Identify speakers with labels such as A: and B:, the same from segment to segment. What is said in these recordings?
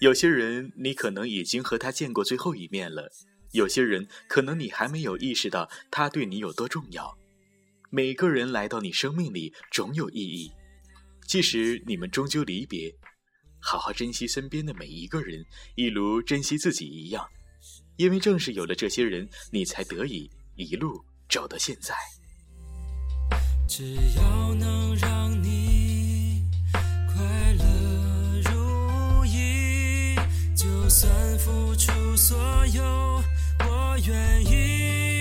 A: 有些人，你可能已经和他见过最后一面了；有些人，可能你还没有意识到他对你有多重要。每个人来到你生命里，总有意义，即使你们终究离别。好好珍惜身边的每一个人，一如珍惜自己一样，因为正是有了这些人，你才得以一路走到现在。
B: 只要能让你快乐如意，就算付出所有，我愿意。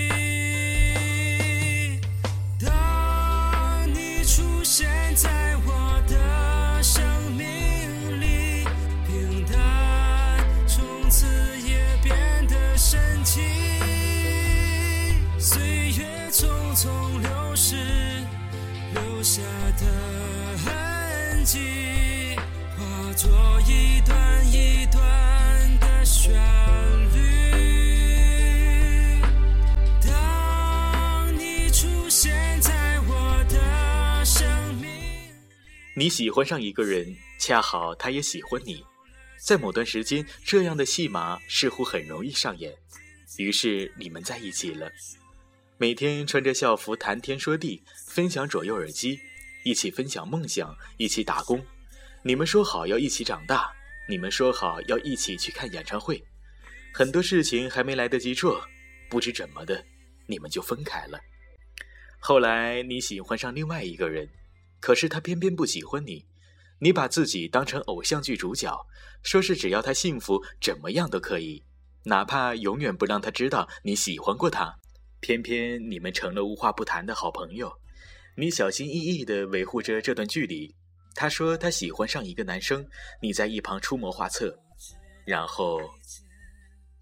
B: 你
A: 喜欢上一个人，恰好他也喜欢你，在某段时间，这样的戏码似乎很容易上演，于是你们在一起了，每天穿着校服谈天说地，分享左右耳机，一起分享梦想，一起打工，你们说好要一起长大，你们说好要一起去看演唱会，很多事情还没来得及做，不知怎么的，你们就分开了。后来你喜欢上另外一个人。可是他偏偏不喜欢你，你把自己当成偶像剧主角，说是只要他幸福怎么样都可以，哪怕永远不让他知道你喜欢过他。偏偏你们成了无话不谈的好朋友，你小心翼翼的维护着这段距离。他说他喜欢上一个男生，你在一旁出谋划策，然后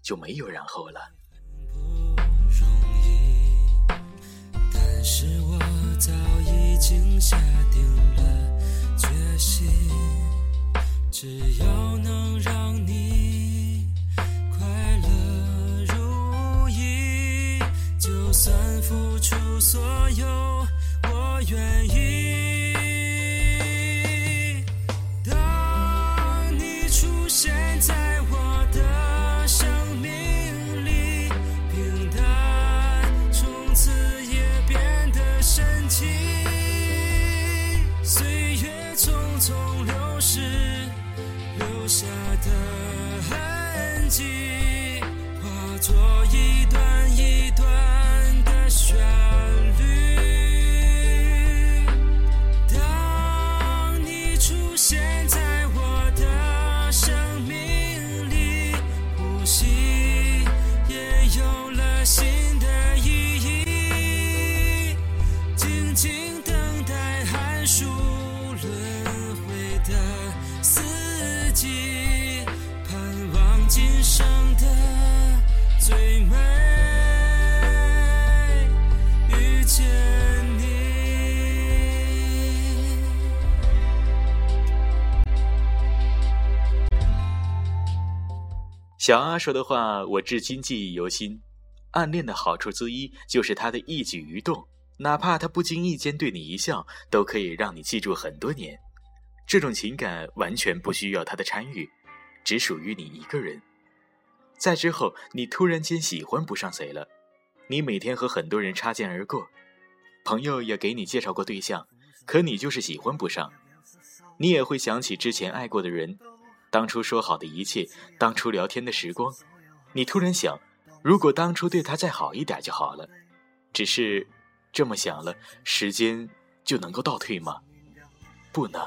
A: 就没有然后了。
B: 已经下定了决心，只要能让你快乐如意，就算付出所有，我愿意。
A: 小阿说的话，我至今记忆犹新。暗恋的好处之一，就是他的一举一动，哪怕他不经意间对你一笑，都可以让你记住很多年。这种情感完全不需要他的参与，只属于你一个人。在之后，你突然间喜欢不上谁了，你每天和很多人擦肩而过，朋友也给你介绍过对象，可你就是喜欢不上。你也会想起之前爱过的人。当初说好的一切，当初聊天的时光，你突然想，如果当初对他再好一点就好了。只是，这么想了，时间就能够倒退吗？不能。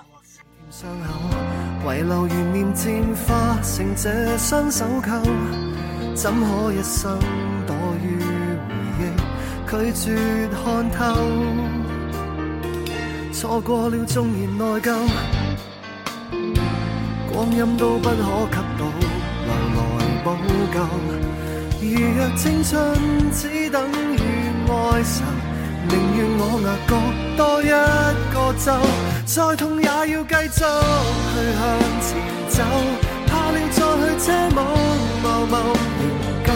C: 光阴都不可给到，留来补救。如若青春只等于爱愁，宁愿我额角多一个皱，再痛也要继续去向前走。怕了再去奢望某某仍旧，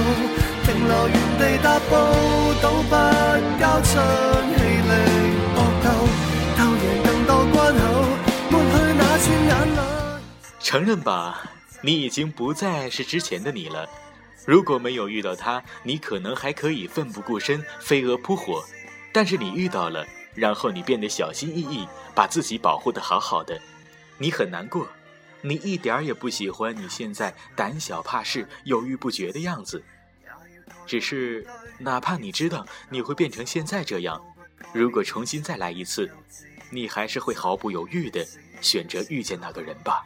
C: 停留原地踏步，到不交出气力搏斗，斗赢更多关口，抹去那串眼泪。
A: 承认吧，你已经不再是之前的你了。如果没有遇到他，你可能还可以奋不顾身、飞蛾扑火。但是你遇到了，然后你变得小心翼翼，把自己保护的好好的。你很难过，你一点儿也不喜欢你现在胆小怕事、犹豫不决的样子。只是，哪怕你知道你会变成现在这样，如果重新再来一次，你还是会毫不犹豫的选择遇见那个人吧。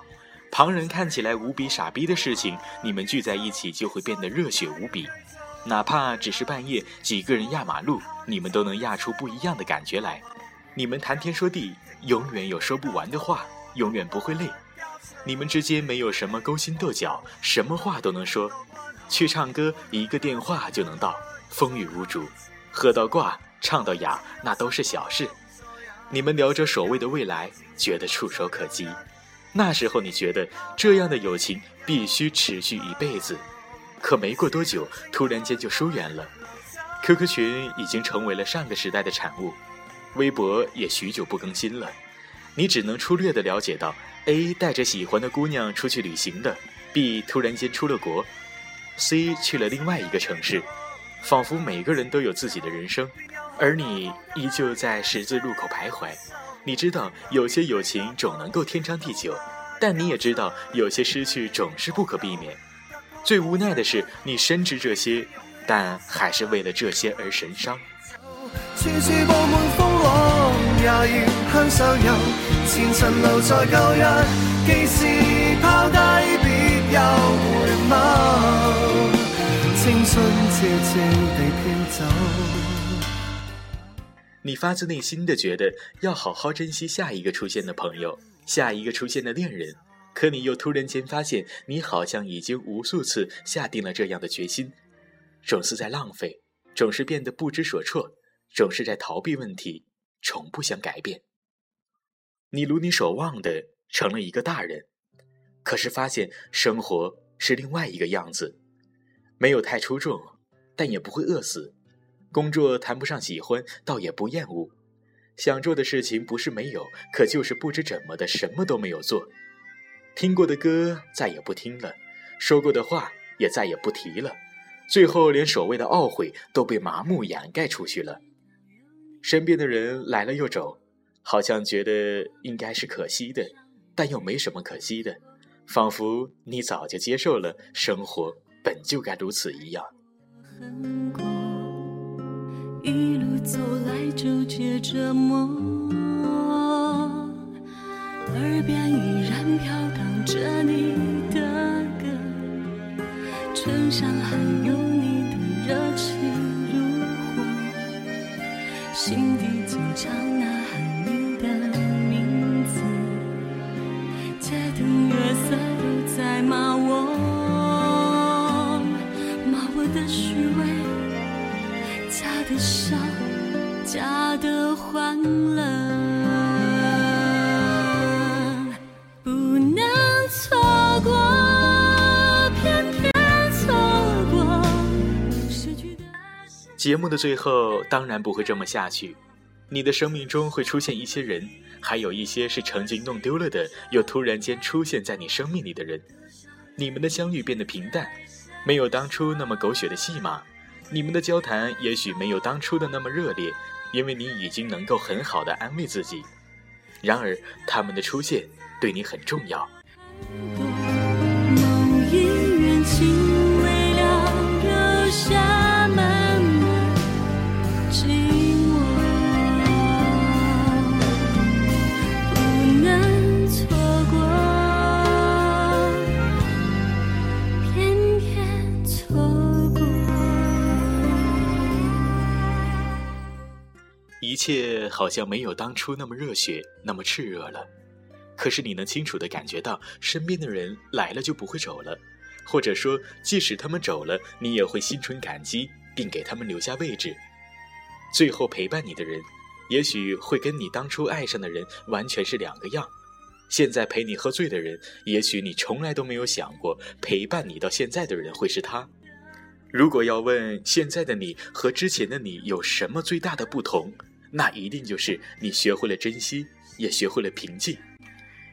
A: 旁人看起来无比傻逼的事情，你们聚在一起就会变得热血无比。哪怕只是半夜几个人压马路，你们都能压出不一样的感觉来。你们谈天说地，永远有说不完的话，永远不会累。你们之间没有什么勾心斗角，什么话都能说。去唱歌，一个电话就能到，风雨无阻。喝到挂，唱到哑，那都是小事。你们聊着所谓的未来，觉得触手可及。那时候你觉得这样的友情必须持续一辈子，可没过多久，突然间就疏远了。QQ 群已经成为了上个时代的产物，微博也许久不更新了。你只能粗略地了解到：A 带着喜欢的姑娘出去旅行的 b 突然间出了国，C 去了另外一个城市。仿佛每个人都有自己的人生，而你依旧在十字路口徘徊。你知道有些友情总能够天长地久，但你也知道有些失去总是不可避免。最无奈的是，你深知这些，但还是为了这些而神
C: 伤。青春悄悄地飘走。
A: 你发自内心的觉得要好好珍惜下一个出现的朋友，下一个出现的恋人，可你又突然间发现，你好像已经无数次下定了这样的决心，总是在浪费，总是变得不知所措，总是在逃避问题，从不想改变。你如你所望的成了一个大人，可是发现生活是另外一个样子，没有太出众，但也不会饿死。工作谈不上喜欢，倒也不厌恶。想做的事情不是没有，可就是不知怎么的，什么都没有做。听过的歌再也不听了，说过的话也再也不提了。最后，连所谓的懊悔都被麻木掩盖出去了。身边的人来了又走，好像觉得应该是可惜的，但又没什么可惜的，仿佛你早就接受了，生活本就该如此一样。
D: 一路走来，纠结折磨，耳边依然飘荡着你的歌，唇上还有你的热情如火，心底经常呐喊你的名字，街灯月色都在骂我，骂我的虚伪。的欢乐。
A: 节目的最后当然不会这么下去。你的生命中会出现一些人，还有一些是曾经弄丢了的，又突然间出现在你生命里的人。你们的相遇变得平淡，没有当初那么狗血的戏码。你们的交谈也许没有当初的那么热烈，因为你已经能够很好的安慰自己。然而，他们的出现对你很重要。一切好像没有当初那么热血，那么炽热了。可是你能清楚的感觉到，身边的人来了就不会走了，或者说，即使他们走了，你也会心存感激，并给他们留下位置。最后陪伴你的人，也许会跟你当初爱上的人完全是两个样。现在陪你喝醉的人，也许你从来都没有想过陪伴你到现在的人会是他。如果要问现在的你和之前的你有什么最大的不同？那一定就是你学会了珍惜，也学会了平静。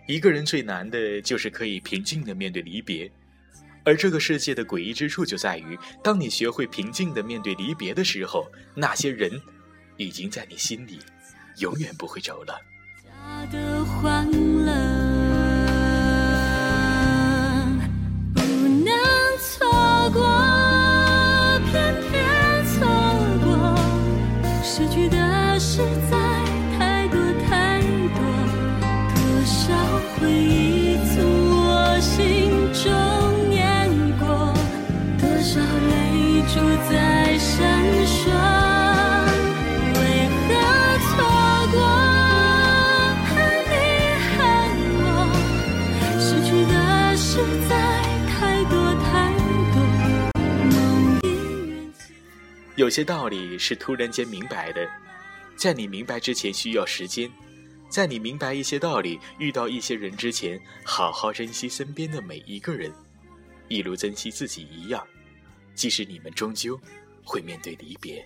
A: 一个人最难的就是可以平静的面对离别，而这个世界的诡异之处就在于，当你学会平静的面对离别的时候，那些人，已经在你心里，永远不会走了。有些道理是突然间明白的，在你明白之前需要时间，在你明白一些道理、遇到一些人之前，好好珍惜身边的每一个人，一如珍惜自己一样，即使你们终究会面对离别。